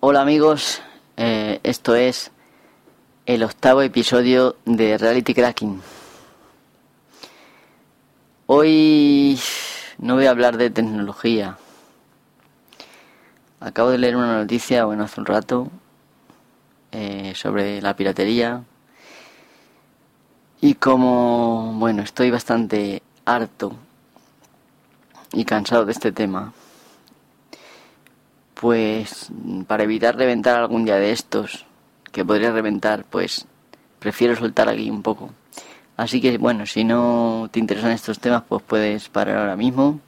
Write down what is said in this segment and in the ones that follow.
Hola amigos, eh, esto es el octavo episodio de Reality Cracking. Hoy no voy a hablar de tecnología. Acabo de leer una noticia, bueno, hace un rato, eh, sobre la piratería. Y como, bueno, estoy bastante harto y cansado de este tema, pues para evitar reventar algún día de estos, que podría reventar, pues prefiero soltar aquí un poco. Así que bueno, si no te interesan estos temas, pues puedes parar ahora mismo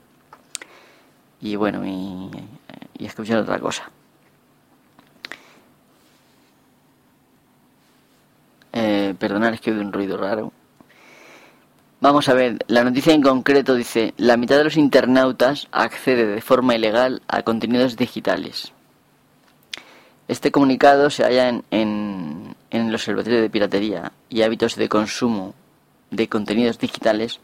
y bueno, y, y escuchar otra cosa. Eh, perdonad, es que oigo un ruido raro. Vamos a ver, la noticia en concreto dice, la mitad de los internautas accede de forma ilegal a contenidos digitales. Este comunicado se halla en, en, en el Observatorio de Piratería y Hábitos de Consumo de Contenidos Digitales,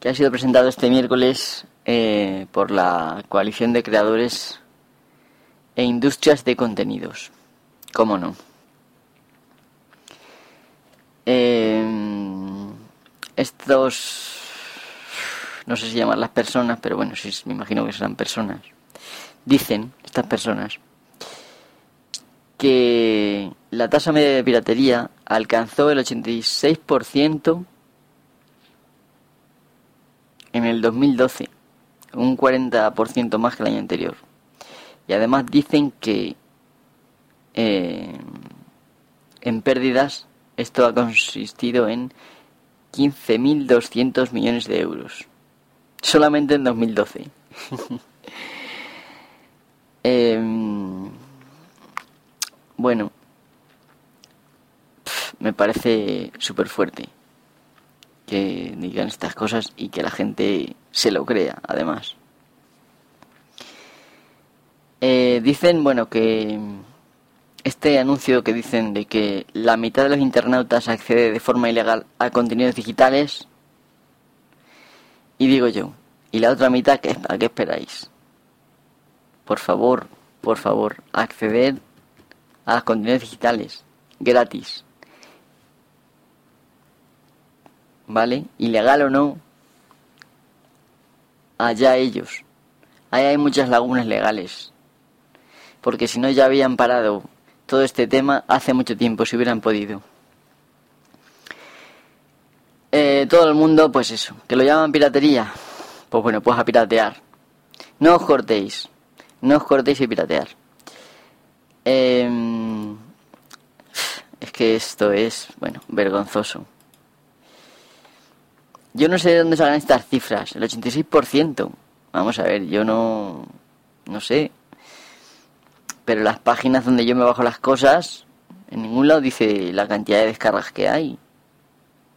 que ha sido presentado este miércoles eh, por la Coalición de Creadores e Industrias de Contenidos. ¿Cómo no? Eh, estos, no sé si llamar las personas, pero bueno, sí, me imagino que serán personas, dicen, estas personas, que la tasa media de piratería alcanzó el 86% en el 2012, un 40% más que el año anterior. Y además dicen que eh, en pérdidas esto ha consistido en 15.200 millones de euros. Solamente en 2012. eh, bueno, me parece súper fuerte que digan estas cosas y que la gente se lo crea, además. Eh, dicen, bueno, que este anuncio que dicen de que la mitad de los internautas accede de forma ilegal a contenidos digitales, y digo yo, ¿y la otra mitad a qué esperáis? Por favor, por favor, acceder a los contenidos digitales, gratis. ¿Vale? Ilegal o no, allá ellos. Ahí hay muchas lagunas legales. Porque si no ya habían parado todo este tema hace mucho tiempo, si hubieran podido. Eh, todo el mundo, pues eso, que lo llaman piratería. Pues bueno, pues a piratear. No os cortéis. No os cortéis y piratear. Eh, es que esto es, bueno, vergonzoso. Yo no sé de dónde salen estas cifras, el 86%. Vamos a ver, yo no, no sé. Pero las páginas donde yo me bajo las cosas, en ningún lado dice la cantidad de descargas que hay.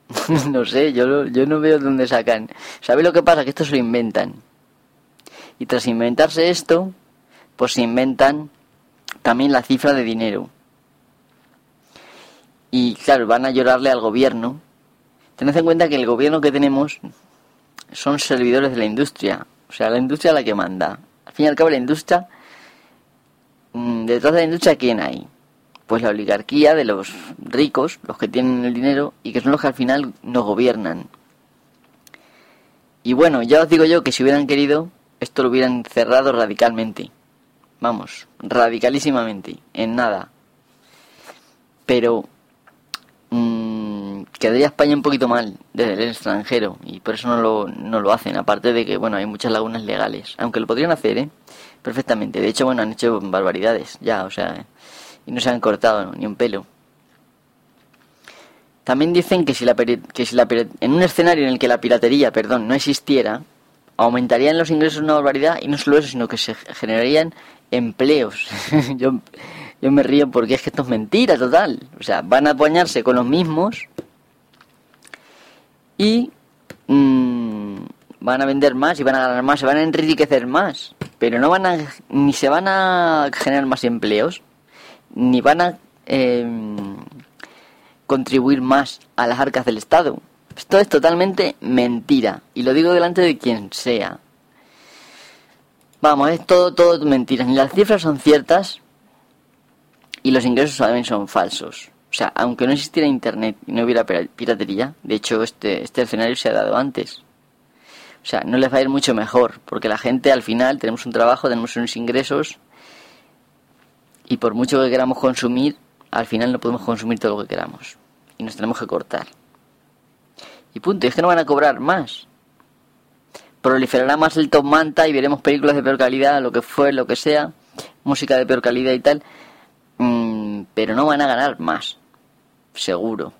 no sé, yo, yo no veo dónde sacan. ¿Sabéis lo que pasa? Que esto se lo inventan. Y tras inventarse esto, pues se inventan también la cifra de dinero. Y claro, van a llorarle al gobierno. Tened en cuenta que el gobierno que tenemos son servidores de la industria. O sea, la industria la que manda. Al fin y al cabo, la industria detrás de la industria, ¿quién hay? Pues la oligarquía de los ricos, los que tienen el dinero y que son los que al final nos gobiernan. Y bueno, ya os digo yo que si hubieran querido, esto lo hubieran cerrado radicalmente. Vamos, radicalísimamente, en nada. Pero mmm, quedaría España un poquito mal desde el extranjero y por eso no lo, no lo hacen. Aparte de que, bueno, hay muchas lagunas legales. Aunque lo podrían hacer, ¿eh? Perfectamente. De hecho, bueno, han hecho barbaridades ya, o sea, y no se han cortado ni un pelo. También dicen que si la, que si la en un escenario en el que la piratería, perdón, no existiera, aumentarían los ingresos una barbaridad y no solo eso, sino que se generarían empleos. yo, yo me río porque es que esto es mentira total. O sea, van a apoyarse con los mismos y mmm, van a vender más y van a ganar más, se van a enriquecer más pero no van a ni se van a generar más empleos ni van a em, contribuir más a las arcas del Estado. Esto es totalmente mentira y lo digo delante de quien sea. Vamos, es todo todo mentira. Ni las cifras son ciertas y los ingresos también son falsos. O sea, aunque no existiera internet y no hubiera piratería, de hecho este, este escenario se ha dado antes. O sea, no les va a ir mucho mejor, porque la gente al final tenemos un trabajo, tenemos unos ingresos y por mucho que queramos consumir, al final no podemos consumir todo lo que queramos y nos tenemos que cortar. Y punto, y es que no van a cobrar más. Proliferará más el top manta y veremos películas de peor calidad, lo que fue, lo que sea, música de peor calidad y tal, mm, pero no van a ganar más, seguro.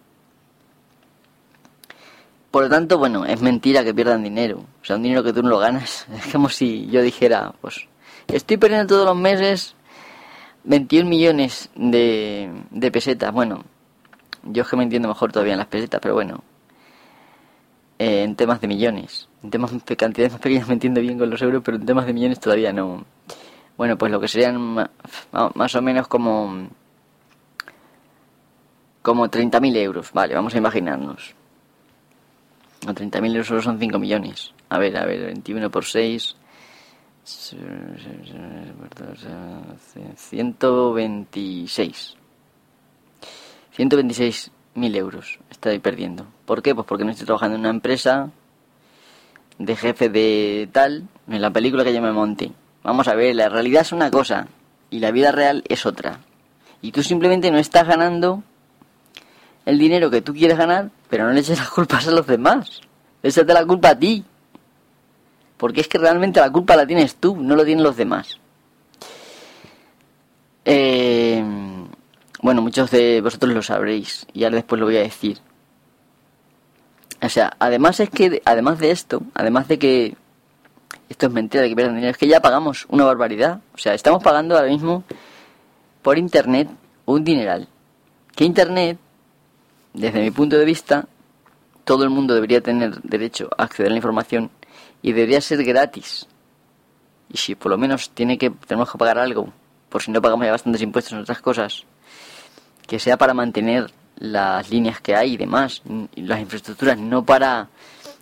Por lo tanto, bueno, es mentira que pierdan dinero. O sea, un dinero que tú no lo ganas. Es como si yo dijera, pues, estoy perdiendo todos los meses 21 millones de, de pesetas. Bueno, yo es que me entiendo mejor todavía en las pesetas, pero bueno. Eh, en temas de millones. En temas de cantidades más pequeñas me entiendo bien con los euros, pero en temas de millones todavía no. Bueno, pues lo que serían más o menos como. como 30.000 euros. Vale, vamos a imaginarnos. 30.000 euros son 5 millones. A ver, a ver, 21 por 6. 126. 126 mil euros estoy perdiendo. ¿Por qué? Pues porque no estoy trabajando en una empresa de jefe de tal, en la película que yo me. Vamos a ver, la realidad es una cosa y la vida real es otra. Y tú simplemente no estás ganando el dinero que tú quieres ganar, pero no le eches las culpas a los demás. Échate la culpa a ti. Porque es que realmente la culpa la tienes tú, no lo tienen los demás. Eh, bueno, muchos de vosotros lo sabréis y ahora después lo voy a decir. O sea, además es que, además de esto, además de que esto es mentira de que pierdan dinero, es que ya pagamos una barbaridad. O sea, estamos pagando ahora mismo por internet un dineral. Que internet, desde mi punto de vista, todo el mundo debería tener derecho a acceder a la información y debería ser gratis. Y si por lo menos tiene que tenemos que pagar algo, por si no pagamos ya bastantes impuestos en otras cosas, que sea para mantener las líneas que hay y demás, las infraestructuras, no para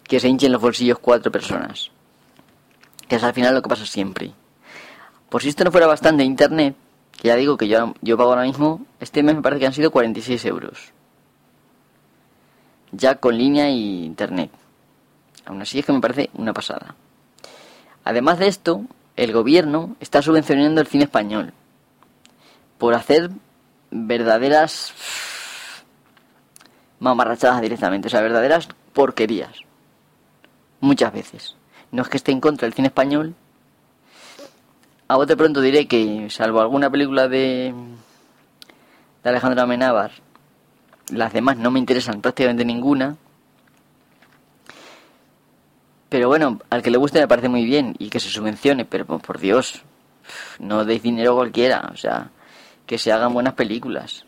que se hinchen los bolsillos cuatro personas. Que es al final lo que pasa siempre. Por si esto no fuera bastante internet, que ya digo que yo, yo pago ahora mismo, este mes me parece que han sido 46 euros. Ya con línea y internet. Aún así es que me parece una pasada. Además de esto, el gobierno está subvencionando el cine español por hacer verdaderas mamarrachadas directamente, o sea, verdaderas porquerías. Muchas veces. No es que esté en contra del cine español. A de pronto diré que, salvo alguna película de, de Alejandro Amenábar, las demás no me interesan prácticamente ninguna. Pero bueno, al que le guste me parece muy bien y que se subvencione, pero por Dios, no deis dinero a cualquiera, o sea, que se hagan buenas películas.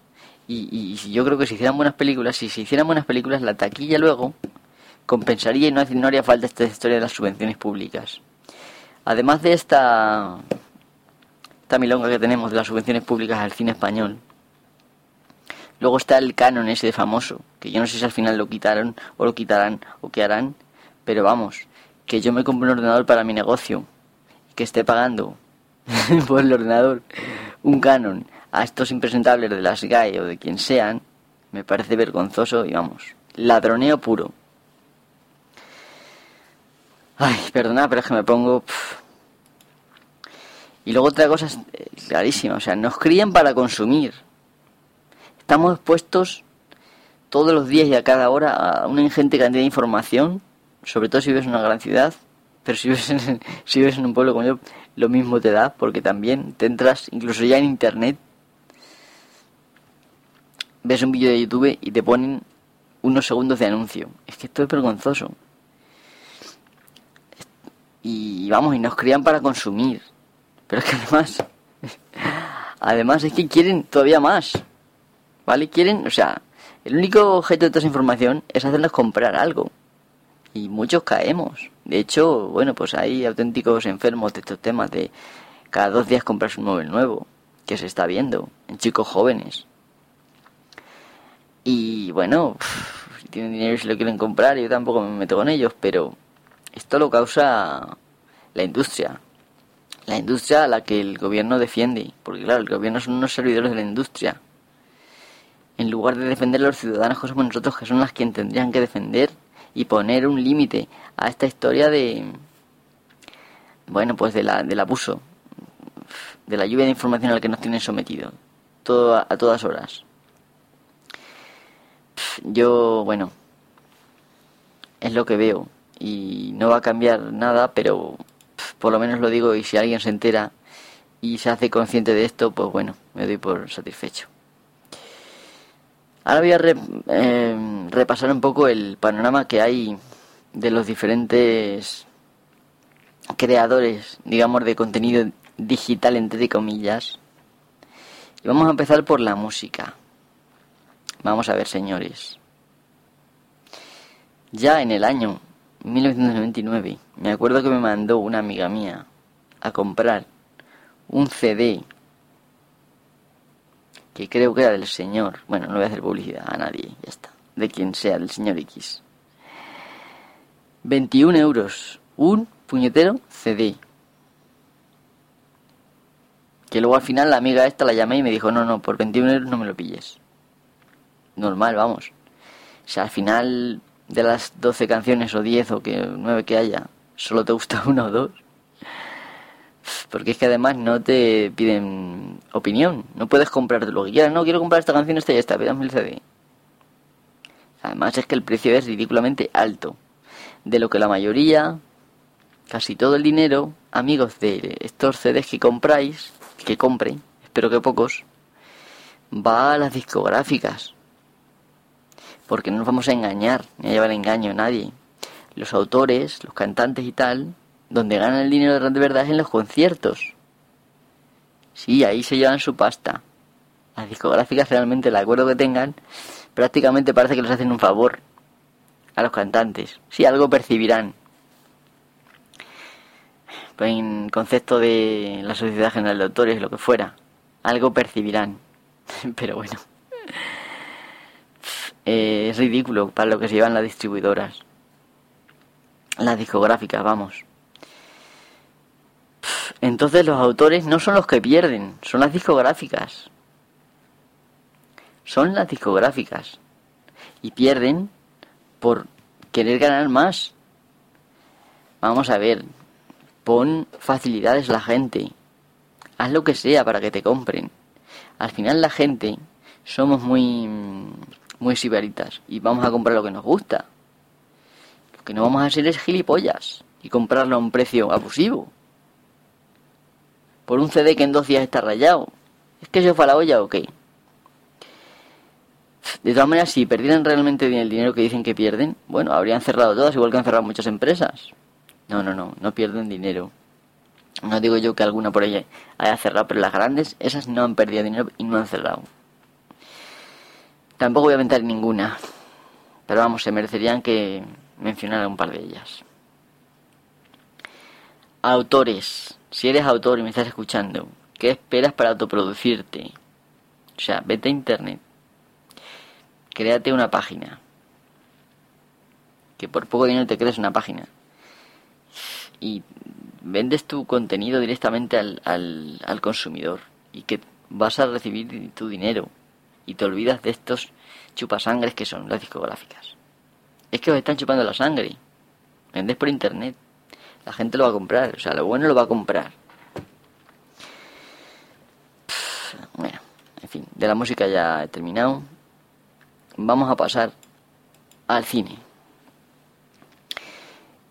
Y, y, yo creo que si hicieran buenas películas, si se hicieran buenas películas, la taquilla luego compensaría y no, haría falta esta historia de las subvenciones públicas. Además de esta, esta milonga que tenemos de las subvenciones públicas al cine español, luego está el canon ese famoso, que yo no sé si al final lo quitaron o lo quitarán o qué harán, pero vamos, que yo me compro un ordenador para mi negocio, que esté pagando por el ordenador un canon a estos impresentables de las GAE o de quien sean, me parece vergonzoso y vamos, ladroneo puro. Ay, perdona, pero es que me pongo... Y luego otra cosa es eh, clarísima, o sea, nos crían para consumir. Estamos expuestos todos los días y a cada hora a una ingente cantidad de información, sobre todo si vives en una gran ciudad, pero si vives en, si vives en un pueblo como yo, lo mismo te da, porque también te entras, incluso ya en internet, ves un vídeo de YouTube y te ponen unos segundos de anuncio. Es que esto es vergonzoso. Y vamos, y nos crían para consumir. Pero es que además, además es que quieren todavía más. ¿Vale? Quieren, o sea, el único objeto de toda esa información es hacerles comprar algo y muchos caemos. De hecho, bueno, pues hay auténticos enfermos de estos temas de cada dos días comprarse un móvil nuevo, que se está viendo en chicos jóvenes. Y bueno, si tienen dinero y se lo quieren comprar, yo tampoco me meto con ellos, pero esto lo causa la industria. la industria a la que el gobierno defiende, porque claro, el gobierno son unos servidores de la industria. En lugar de defender a los ciudadanos que somos nosotros, que son las quienes tendrían que defender y poner un límite a esta historia de, bueno, pues de la, del abuso, de la lluvia de información al que nos tienen sometido, todo a, a todas horas. Yo, bueno, es lo que veo y no va a cambiar nada, pero por lo menos lo digo y si alguien se entera y se hace consciente de esto, pues bueno, me doy por satisfecho. Ahora voy a em, repasar un poco el panorama que hay de los diferentes creadores, digamos, de contenido digital, entre comillas. Y vamos a empezar por la música. Vamos a ver, señores. Ya en el año 1999, me acuerdo que me mandó una amiga mía a comprar un CD que creo que era del señor, bueno, no voy a hacer publicidad a nadie, ya está, de quien sea, del señor X. 21 euros, un puñetero CD. Que luego al final la amiga esta la llamé y me dijo, no, no, por 21 euros no me lo pilles. Normal, vamos. O sea, al final de las 12 canciones o 10 o que 9 que haya, solo te gusta una o dos. Porque es que además no te piden opinión. No puedes comprarte lo que quieras. No, quiero comprar esta canción, esta y esta. Pídame el CD. Además es que el precio es ridículamente alto. De lo que la mayoría, casi todo el dinero, amigos de estos CDs que compráis, que compren, espero que pocos, va a las discográficas porque no nos vamos a engañar, ni a llevar engaño a nadie. Los autores, los cantantes y tal, donde ganan el dinero de verdad es en los conciertos. Sí, ahí se llevan su pasta. Las discográficas realmente, el acuerdo que tengan, prácticamente parece que les hacen un favor a los cantantes. Sí, algo percibirán. Pues en concepto de la Sociedad General de Autores, lo que fuera, algo percibirán. Pero bueno. Eh, es ridículo para lo que se llevan las distribuidoras. Las discográficas, vamos. Entonces los autores no son los que pierden, son las discográficas. Son las discográficas. Y pierden por querer ganar más. Vamos a ver, pon facilidades a la gente. Haz lo que sea para que te compren. Al final la gente somos muy muy sibaritas y vamos a comprar lo que nos gusta. Lo que no vamos a hacer es gilipollas y comprarlo a un precio abusivo. Por un CD que en dos días está rayado. ¿Es que se fue a la olla o? De todas maneras, si perdieran realmente el dinero que dicen que pierden, bueno, habrían cerrado todas, igual que han cerrado muchas empresas. No, no, no, no pierden dinero. No digo yo que alguna por ahí haya cerrado, pero las grandes, esas no han perdido dinero y no han cerrado. Tampoco voy a aventar ninguna, pero vamos, se merecerían que mencionara un par de ellas. Autores. Si eres autor y me estás escuchando, ¿qué esperas para autoproducirte? O sea, vete a internet. Créate una página. Que por poco dinero te crees una página. Y vendes tu contenido directamente al, al, al consumidor. Y que vas a recibir tu dinero y te olvidas de estos chupasangres que son las discográficas. Es que os están chupando la sangre. Vendés por internet. La gente lo va a comprar. O sea, lo bueno lo va a comprar. Bueno, en fin, de la música ya he terminado. Vamos a pasar al cine.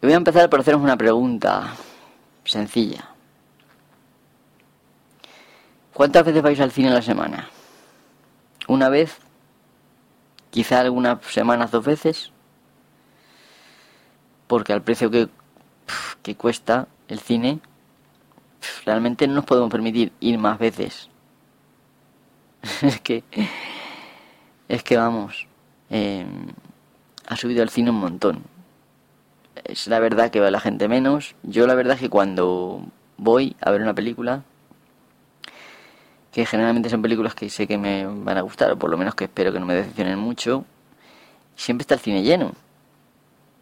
Voy a empezar por haceros una pregunta sencilla. ¿Cuántas veces vais al cine a la semana? una vez, quizá algunas semanas dos veces, porque al precio que, que cuesta el cine, realmente no nos podemos permitir ir más veces. es que, es que vamos, em, ha subido el cine un montón. Es la verdad que va la gente menos. Yo la verdad que cuando voy a ver una película, que generalmente son películas que sé que me van a gustar, o por lo menos que espero que no me decepcionen mucho, siempre está el cine lleno.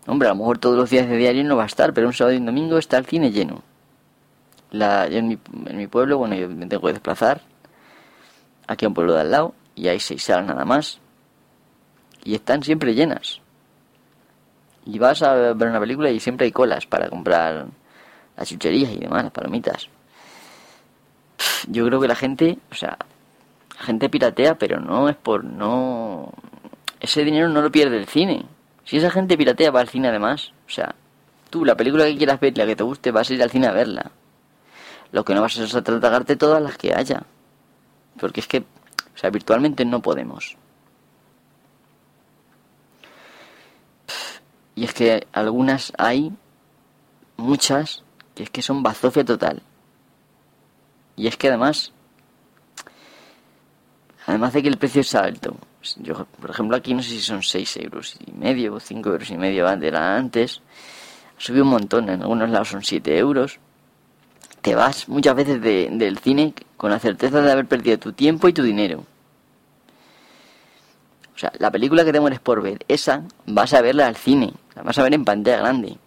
Hombre, a lo mejor todos los días de diario no va a estar, pero un sábado y un domingo está el cine lleno. La, en, mi, en mi pueblo, bueno, yo me tengo que desplazar aquí a un pueblo de al lado y hay seis salas nada más. Y están siempre llenas. Y vas a ver una película y siempre hay colas para comprar las chucherías y demás, las palomitas. Yo creo que la gente, o sea, la gente piratea, pero no es por no. Ese dinero no lo pierde el cine. Si esa gente piratea va al cine además, o sea, tú la película que quieras ver, la que te guste, vas a ir al cine a verla. Lo que no vas a hacer es tragarte todas las que haya. Porque es que, o sea, virtualmente no podemos. Y es que algunas hay, muchas, que es que son bazofia total. Y es que además, además de que el precio es alto, yo, por ejemplo, aquí no sé si son 6 euros y medio o 5 euros y medio era antes, ha subido un montón, en algunos lados son 7 euros. Te vas muchas veces del cine con la certeza de haber perdido tu tiempo y tu dinero. O sea, la película que te mueres por ver, esa vas a verla al cine, la vas a ver en pantalla grande.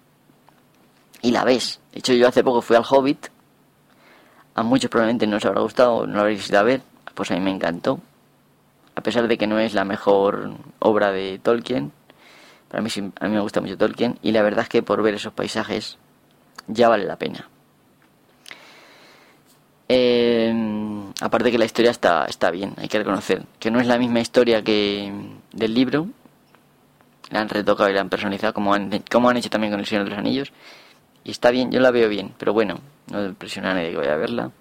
Y la ves. De hecho, yo hace poco fui al Hobbit. A muchos probablemente no os habrá gustado, no lo habréis ido a ver. Pues a mí me encantó. A pesar de que no es la mejor obra de Tolkien. Para mí, a mí me gusta mucho Tolkien. Y la verdad es que por ver esos paisajes ya vale la pena. Eh, aparte que la historia está, está bien, hay que reconocer que no es la misma historia que del libro. La han retocado y la han personalizado como han, como han hecho también con El Señor de los Anillos. Y está bien, yo la veo bien, pero bueno, no presiona a nadie que vaya a verla.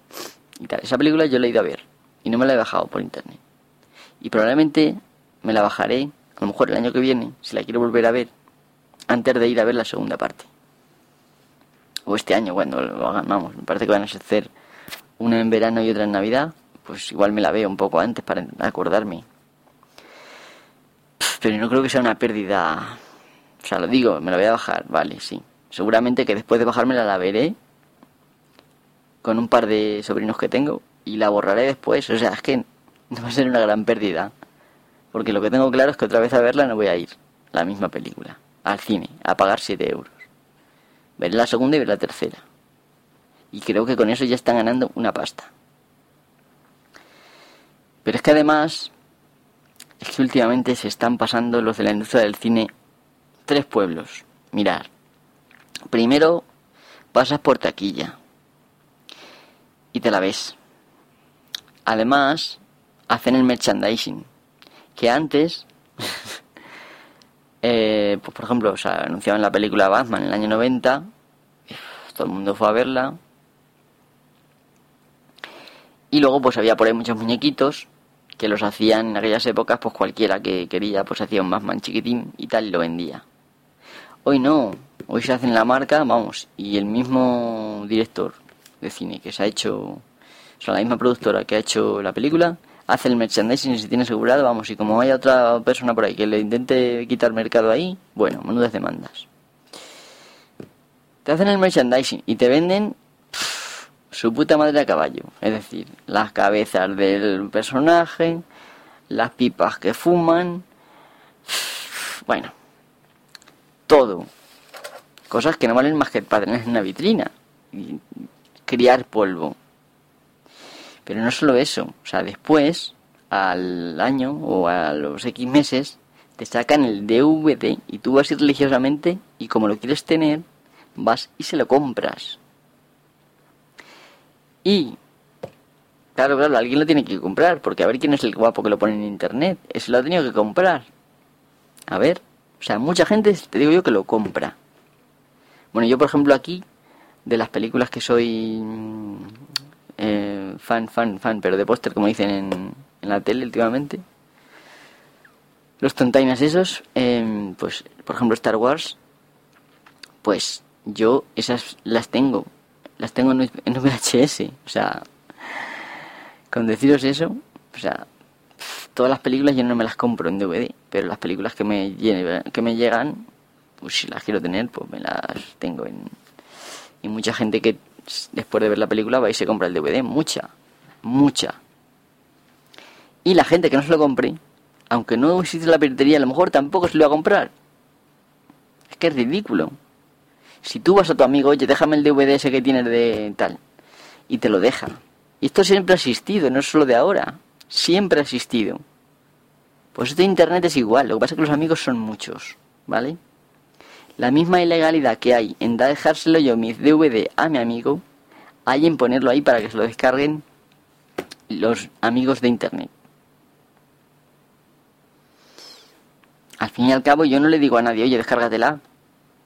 Y tal. Esa película yo la he ido a ver y no me la he bajado por internet. Y probablemente me la bajaré, a lo mejor el año que viene, si la quiero volver a ver, antes de ir a ver la segunda parte. O este año, cuando lo hagan, vamos, me parece que van a hacer una en verano y otra en Navidad, pues igual me la veo un poco antes para acordarme. Pero no creo que sea una pérdida. O sea, lo digo, me la voy a bajar, vale, sí. Seguramente que después de bajármela la veré con un par de sobrinos que tengo y la borraré después. O sea, es que va a ser una gran pérdida. Porque lo que tengo claro es que otra vez a verla no voy a ir. La misma película. Al cine. A pagar 7 euros. Veré la segunda y ver la tercera. Y creo que con eso ya están ganando una pasta. Pero es que además, es que últimamente se están pasando los de la industria del cine tres pueblos. Mirar. Primero, pasas por taquilla. Y te la ves. Además, hacen el merchandising. Que antes, eh, pues por ejemplo, o sea, anunciaban la película Batman en el año 90. Todo el mundo fue a verla. Y luego pues había por ahí muchos muñequitos que los hacían en aquellas épocas, pues cualquiera que quería, pues hacía un Batman chiquitín y tal y lo vendía. Hoy no, hoy se hace en la marca, vamos, y el mismo director de cine que se ha hecho, o sea, la misma productora que ha hecho la película, hace el merchandising y se tiene asegurado, vamos, y como hay otra persona por ahí que le intente quitar mercado ahí, bueno, menudas demandas. Te hacen el merchandising y te venden su puta madre a caballo. Es decir, las cabezas del personaje, las pipas que fuman, bueno, todo. Cosas que no valen más que para tener en una vitrina criar polvo. Pero no solo eso, o sea, después, al año o a los X meses, te sacan el DVD y tú vas ir religiosamente y como lo quieres tener, vas y se lo compras. Y, claro, claro, alguien lo tiene que comprar, porque a ver quién es el guapo que lo pone en internet. Ese lo ha tenido que comprar. A ver, o sea, mucha gente, te digo yo, que lo compra. Bueno, yo por ejemplo aquí, de las películas que soy mm, eh, fan, fan, fan, pero de póster, como dicen en, en, la tele últimamente, los tontainas esos, eh, pues por ejemplo Star Wars, pues yo esas las tengo las tengo en, VHS. O sea, con deciros eso, o sea, todas las películas yo no me las compro en DVD, pero las películas que me, que me llegan, pues si las quiero tener, pues me las tengo en... Y mucha gente que después de ver la película va y se compra el DVD, mucha, mucha. Y la gente que no se lo compre, aunque no existe la piratería, a lo mejor tampoco se lo va a comprar. Es que es ridículo. Si tú vas a tu amigo, oye, déjame el DVD ese que tienes de tal. y te lo deja. Y esto siempre ha existido, no es solo de ahora, siempre ha existido. Pues esto de Internet es igual, lo que pasa es que los amigos son muchos, ¿vale? La misma ilegalidad que hay en dejárselo yo mi DVD a mi amigo, hay en ponerlo ahí para que se lo descarguen los amigos de Internet. Al fin y al cabo yo no le digo a nadie, oye, descárgatela,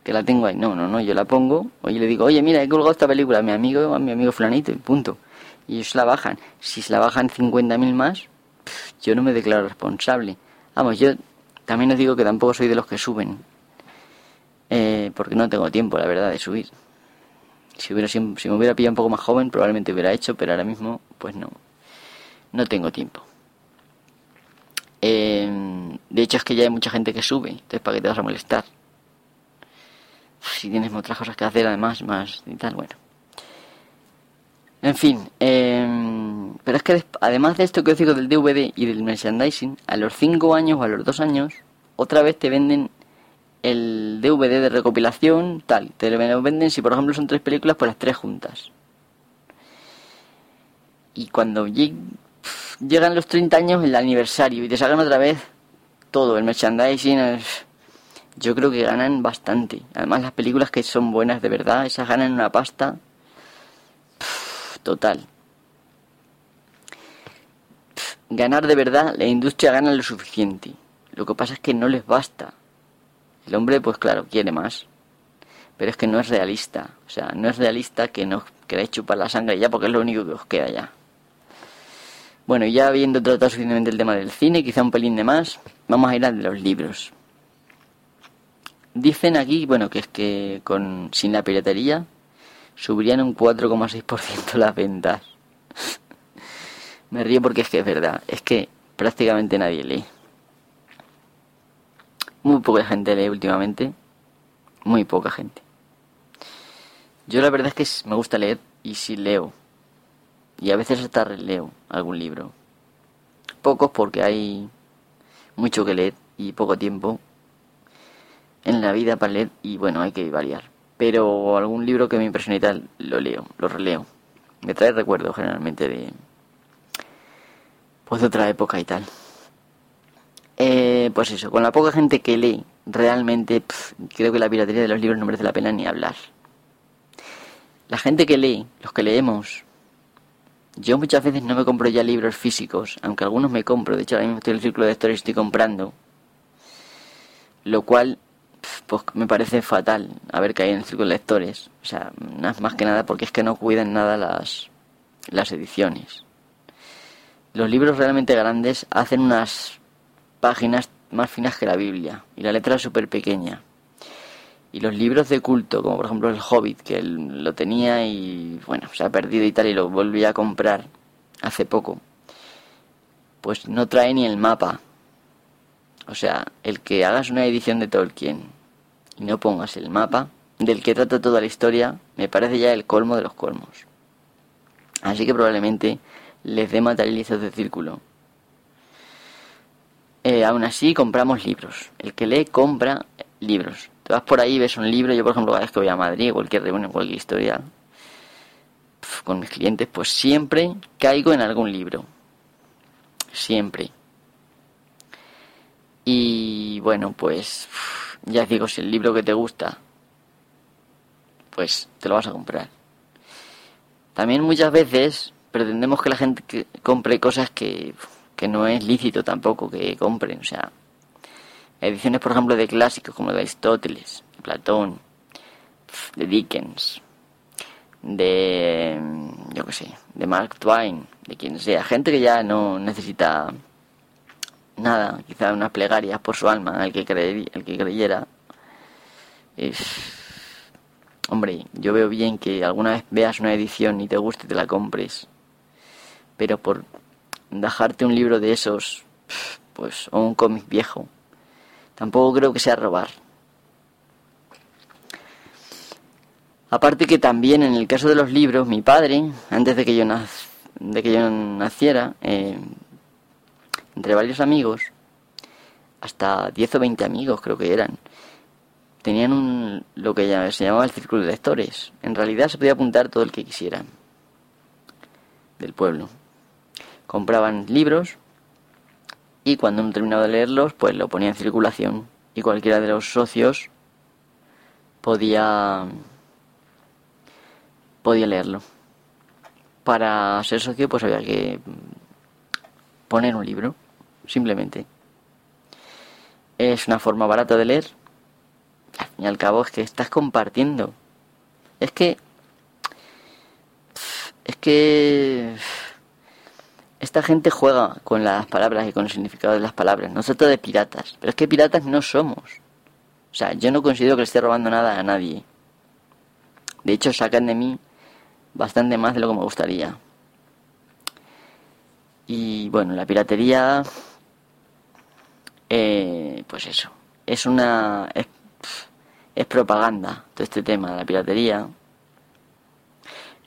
que la tengo ahí. No, no, no, yo la pongo, oye, le digo, oye, mira, he colgado esta película a mi amigo, a mi amigo fulanito, y punto. Y ellos la bajan. Si se la bajan 50.000 más, yo no me declaro responsable. Vamos, yo también os digo que tampoco soy de los que suben. Eh, porque no tengo tiempo, la verdad, de subir. Si, hubiera, si, me hubiera pillado un poco más joven, probablemente hubiera hecho, pero ahora mismo, pues no. No tengo tiempo. Eh, de hecho, es que ya hay mucha gente que sube, entonces, ¿para qué te vas a molestar? Si tienes otras cosas que hacer, además, más y tal, bueno. En fin, eh, pero es que además de esto que os digo del DVD y del merchandising, a los 5 años o a los 2 años, otra vez te venden el DVD de recopilación, tal. Te lo venden, si por ejemplo son tres películas, pues las tres juntas. Y cuando llegan los 30 años, el aniversario, y te sacan otra vez todo, el merchandising, yo creo que ganan bastante. Además, las películas que son buenas de verdad, esas ganan una pasta total. ganar de verdad, la industria gana lo suficiente. Lo que pasa es que no les basta. El hombre, pues claro, quiere más. Pero es que no es realista. O sea, no es realista que no queráis chupar la sangre ya porque es lo único que os queda ya. Bueno, ya habiendo tratado suficientemente el tema del cine, quizá un pelín de más, vamos a ir al de los libros. Dicen aquí, bueno, que es que con sin la piratería subirían un 4,6% las ventas. Me río porque es que es verdad, es que prácticamente nadie lee. Muy poca gente lee últimamente, muy poca gente. Yo la verdad es que me gusta leer y sí leo. Y a veces hasta releo algún libro. Pocos porque hay mucho que leer y poco tiempo en la vida para leer y bueno, hay que variar pero algún libro que me impresione y tal, lo leo, lo releo. Me trae recuerdos generalmente de pues de otra época y tal. Eh, pues eso, con la poca gente que lee, realmente creo que la piratería de los libros no merece la pena ni hablar. La gente que lee, los que leemos, yo muchas veces no me compro ya libros físicos, aunque algunos me compro, de hecho ahora mismo estoy en el círculo de lectores y estoy comprando, lo cual pues me parece fatal haber caído en el círculo de lectores. O sea, más que nada porque es que no cuidan nada las, las ediciones. Los libros realmente grandes hacen unas páginas más finas que la Biblia y la letra súper pequeña. Y los libros de culto, como por ejemplo El Hobbit, que él lo tenía y bueno, se ha perdido y tal y lo volví a comprar hace poco, pues no trae ni el mapa o sea, el que hagas una edición de Tolkien y no pongas el mapa del que trata toda la historia, me parece ya el colmo de los colmos. Así que probablemente les dé materializos de círculo. Eh, aún así, compramos libros. El que lee, compra libros. Te vas por ahí, ves un libro. Yo, por ejemplo, cada vez que voy a Madrid, cualquier reunión, cualquier historia, con mis clientes, pues siempre caigo en algún libro. Siempre. Y bueno, pues ya digo, si el libro que te gusta, pues te lo vas a comprar. También muchas veces pretendemos que la gente compre cosas que, que no es lícito tampoco que compren. O sea, ediciones, por ejemplo, de clásicos como de Aristóteles, de Platón, de Dickens, de, yo qué sé, de Mark Twain, de quien sea. Gente que ya no necesita nada, quizá unas plegarias por su alma, el que, el que creyera. Hombre, yo veo bien que alguna vez veas una edición y te guste y te la compres, pero por dejarte un libro de esos, pues, o un cómic viejo, tampoco creo que sea robar. Aparte que también en el caso de los libros, mi padre, antes de que yo, de que yo naciera, eh, entre varios amigos, hasta 10 o 20 amigos creo que eran, tenían un, lo que se llamaba el círculo de lectores. En realidad se podía apuntar todo el que quisieran. del pueblo. Compraban libros y cuando uno terminaba de leerlos, pues lo ponía en circulación y cualquiera de los socios podía podía leerlo. Para ser socio pues había que poner un libro, simplemente. Es una forma barata de leer. Al fin y al cabo es que estás compartiendo. Es que es que esta gente juega con las palabras y con el significado de las palabras. No se trata de piratas, pero es que piratas no somos. O sea, yo no considero que le esté robando nada a nadie. De hecho, sacan de mí bastante más de lo que me gustaría. Y bueno, la piratería, eh, pues eso, es una... Es, es propaganda todo este tema, la piratería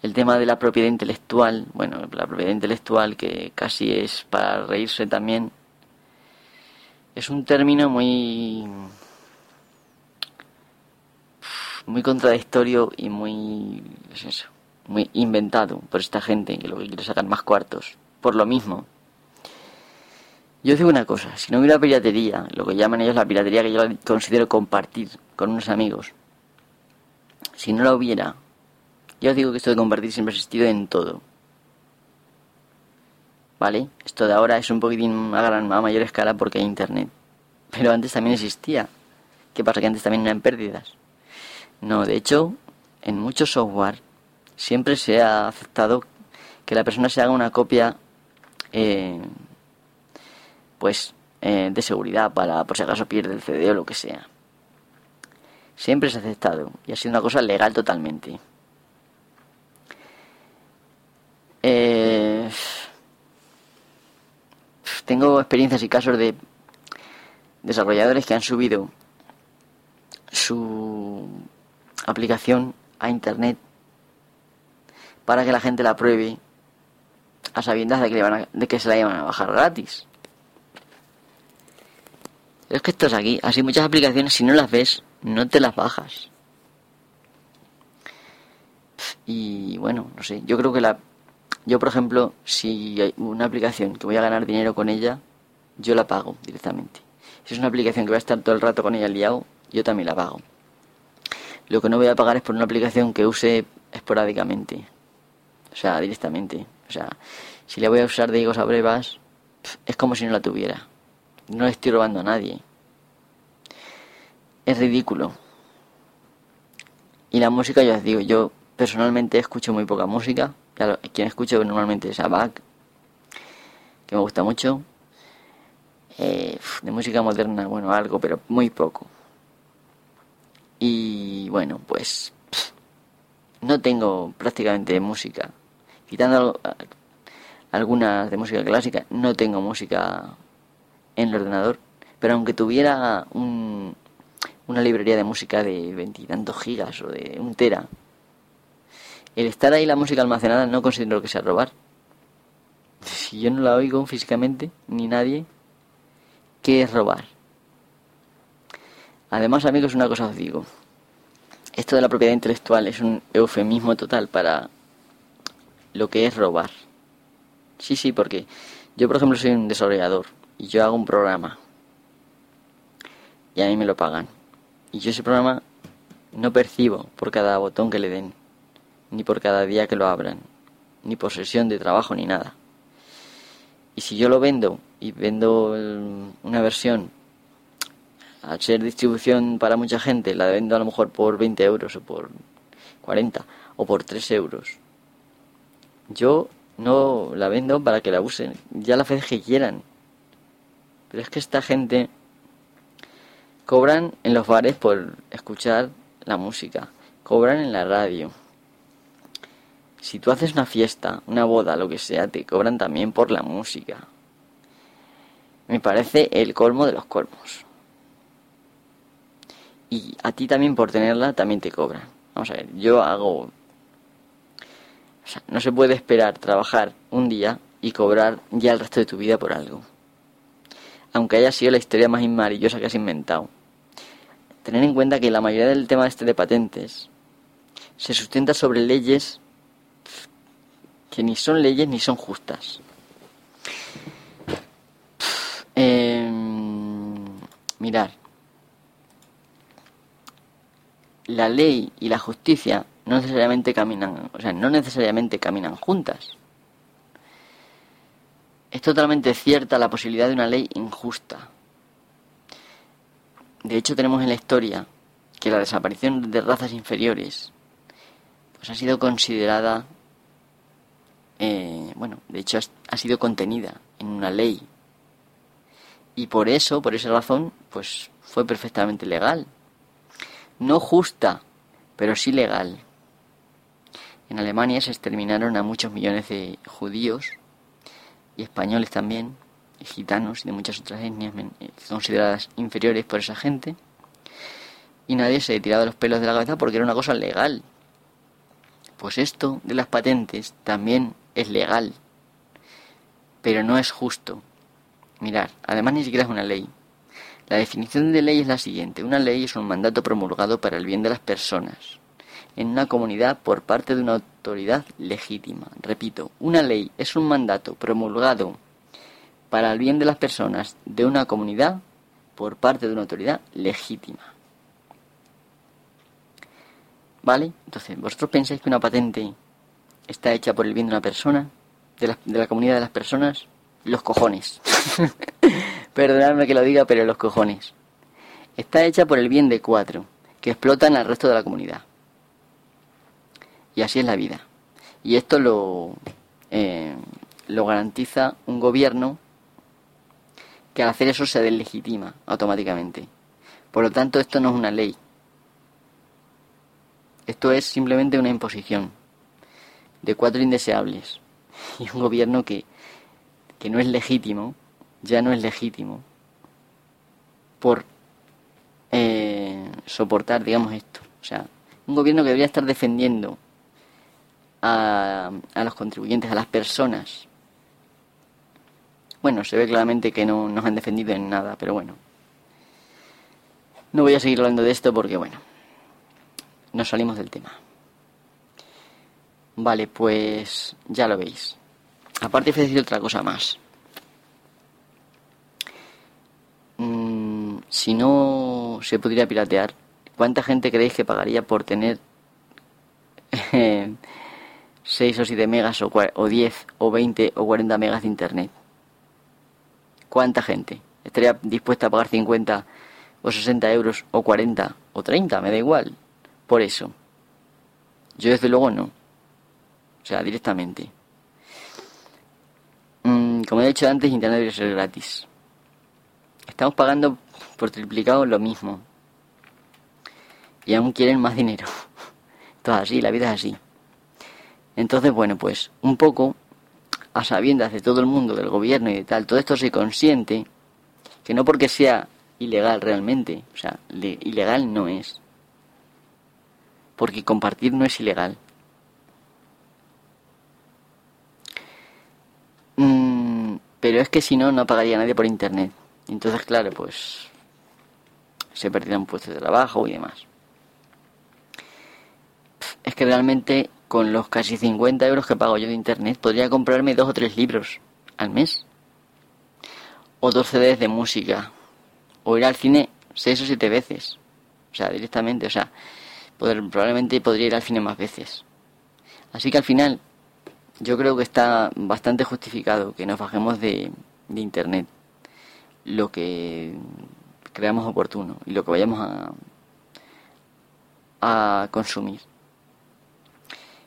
el tema de la propiedad intelectual, bueno, la propiedad intelectual que casi es para reírse también, es un término muy muy contradictorio y muy es eso, muy inventado por esta gente que lo que quiere sacar más cuartos. Por lo mismo. Yo digo una cosa, si no hubiera piratería, lo que llaman ellos la piratería que yo considero compartir con unos amigos, si no la hubiera, yo os digo que esto de compartir siempre ha existido en todo. ¿Vale? Esto de ahora es un poquitín a, gran, a mayor escala porque hay internet. Pero antes también existía. ¿Qué pasa? Que antes también eran pérdidas. No, de hecho, en mucho software siempre se ha aceptado que la persona se haga una copia, eh, pues, eh, de seguridad para, por si acaso pierde el CD o lo que sea. Siempre se ha aceptado y ha sido una cosa legal totalmente. Eh, tengo experiencias y casos de desarrolladores que han subido su aplicación a internet para que la gente la pruebe a sabiendas de que, van de que se la iban a bajar gratis. es que esto es aquí, así muchas aplicaciones, si no las ves, no te las bajas. Y bueno, no sé, yo creo que la yo, por ejemplo, si hay una aplicación que voy a ganar dinero con ella, yo la pago directamente. Si es una aplicación que voy a estar todo el rato con ella liado, yo también la pago. Lo que no voy a pagar es por una aplicación que use esporádicamente. O sea, directamente. O sea, si la voy a usar de higos a brevas, es como si no la tuviera. No le estoy robando a nadie. Es ridículo. Y la música, ya os digo, yo personalmente escucho muy poca música Claro, quien escucho normalmente es Abak, que me gusta mucho. Eh, de música moderna, bueno, algo, pero muy poco. Y bueno, pues no tengo prácticamente música. Quitando algunas de música clásica, no tengo música en el ordenador. Pero aunque tuviera un, una librería de música de veintitantos gigas o de un tera, el estar ahí la música almacenada no considero que sea robar. Si yo no la oigo físicamente, ni nadie, ¿qué es robar? Además, amigos, una cosa os digo. Esto de la propiedad intelectual es un eufemismo total para lo que es robar. Sí, sí, porque yo, por ejemplo, soy un desarrollador y yo hago un programa y a mí me lo pagan. Y yo ese programa no percibo por cada botón que le den ni por cada día que lo abran, ni por sesión de trabajo ni nada. Y si yo lo vendo y vendo una versión, al ser distribución para mucha gente, la vendo a lo mejor por 20 euros o por 40 o por 3 euros, yo no la vendo para que la usen, ya la vez que quieran. Pero es que esta gente cobran en los bares por escuchar la música, cobran en la radio si tú haces una fiesta, una boda, lo que sea, te cobran también por la música. Me parece el colmo de los colmos. Y a ti también por tenerla también te cobran. Vamos a ver, yo hago... O sea, no se puede esperar trabajar un día y cobrar ya el resto de tu vida por algo. Aunque haya sido la historia más maravillosa que has inventado. Tener en cuenta que la mayoría del tema este de patentes se sustenta sobre leyes que ni son leyes ni son justas. Eh, mirar, la ley y la justicia no necesariamente caminan, o sea, no necesariamente caminan juntas. Es totalmente cierta la posibilidad de una ley injusta. De hecho, tenemos en la historia que la desaparición de razas inferiores pues ha sido considerada, eh, bueno, de hecho ha sido contenida en una ley. Y por eso, por esa razón, pues fue perfectamente legal. No justa, pero sí legal. En Alemania se exterminaron a muchos millones de judíos y españoles también, y gitanos y de muchas otras etnias eh, consideradas inferiores por esa gente. Y nadie se tirado los pelos de la cabeza porque era una cosa legal. Pues esto de las patentes también es legal, pero no es justo. Mirar, además ni siquiera es una ley. La definición de ley es la siguiente. Una ley es un mandato promulgado para el bien de las personas en una comunidad por parte de una autoridad legítima. Repito, una ley es un mandato promulgado para el bien de las personas de una comunidad por parte de una autoridad legítima. ¿Vale? Entonces, ¿vosotros pensáis que una patente está hecha por el bien de una persona? ¿De la, de la comunidad de las personas? Los cojones. Perdonadme que lo diga, pero los cojones. Está hecha por el bien de cuatro, que explotan al resto de la comunidad. Y así es la vida. Y esto lo, eh, lo garantiza un gobierno que al hacer eso se deslegitima automáticamente. Por lo tanto, esto no es una ley. Esto es simplemente una imposición de cuatro indeseables. Y un gobierno que, que no es legítimo, ya no es legítimo, por eh, soportar, digamos, esto. O sea, un gobierno que debería estar defendiendo a, los contribuyentes, a las personas. Bueno, se ve claramente que no nos han defendido en nada, pero bueno. No voy a seguir hablando de esto porque, bueno, nos salimos del tema. Vale, pues ya lo veis. Aparte, a decir otra cosa más. Mm, si no se pudiera piratear, ¿cuánta gente creéis que pagaría por tener 6 o 7 megas o, o 10 o 20 o 40 megas de internet. ¿Cuánta gente estaría dispuesta a pagar 50 o 60 euros o 40 o 30? Me da igual. Por eso. Yo desde luego no. O sea, directamente. Mm, como he dicho antes, internet debe ser gratis. Estamos pagando por triplicado lo mismo. Y aún quieren más dinero. Todo así, la vida es así. Entonces, bueno, pues un poco a sabiendas de todo el mundo, del gobierno y de tal, todo esto se consiente que no porque sea ilegal realmente, o sea, ilegal no es. Porque compartir no es ilegal. Mm, pero es que si no, no pagaría nadie por internet. Entonces, claro, pues se perderían puestos de trabajo y demás. Es que realmente con los casi 50 euros que pago yo de internet, podría comprarme dos o tres libros al mes. O dos CDs de música. O ir al cine seis o siete veces. O sea, directamente, o sea, probablemente podría ir al cine más veces. Así que al final, yo creo que está bastante justificado que nos bajemos de, internet lo que creamos oportuno y lo que vayamos a, a consumir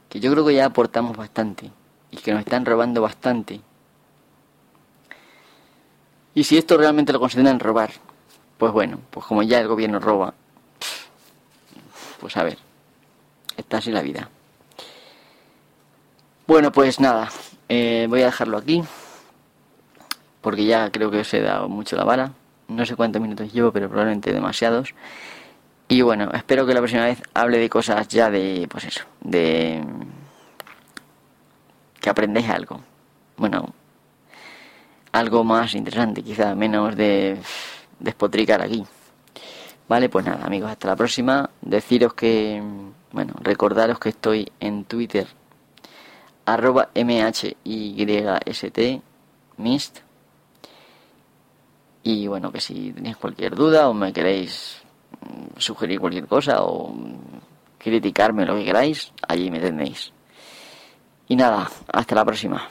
que yo creo que ya aportamos bastante y que nos están robando bastante. Y si esto realmente lo consideran robar, pues bueno, pues como ya el gobierno roba, pues a ver, está así la vida. Bueno, pues nada, eh, voy a dejarlo aquí, porque ya creo que os he dado mucho la vara. No sé cuántos minutos llevo, pero probablemente demasiados. Y bueno, espero que la próxima vez hable de cosas ya de, pues eso, de que aprendáis algo. Bueno, algo más interesante, quizá menos de despotricar aquí. Vale, pues nada, amigos, hasta la próxima. Deciros que, bueno, recordaros que estoy en Twitter arroba mhyst mist. Y bueno que si tenéis cualquier duda o me queréis mm, sugerir cualquier cosa o criticarme lo que queráis allí me tenéis y nada hasta la próxima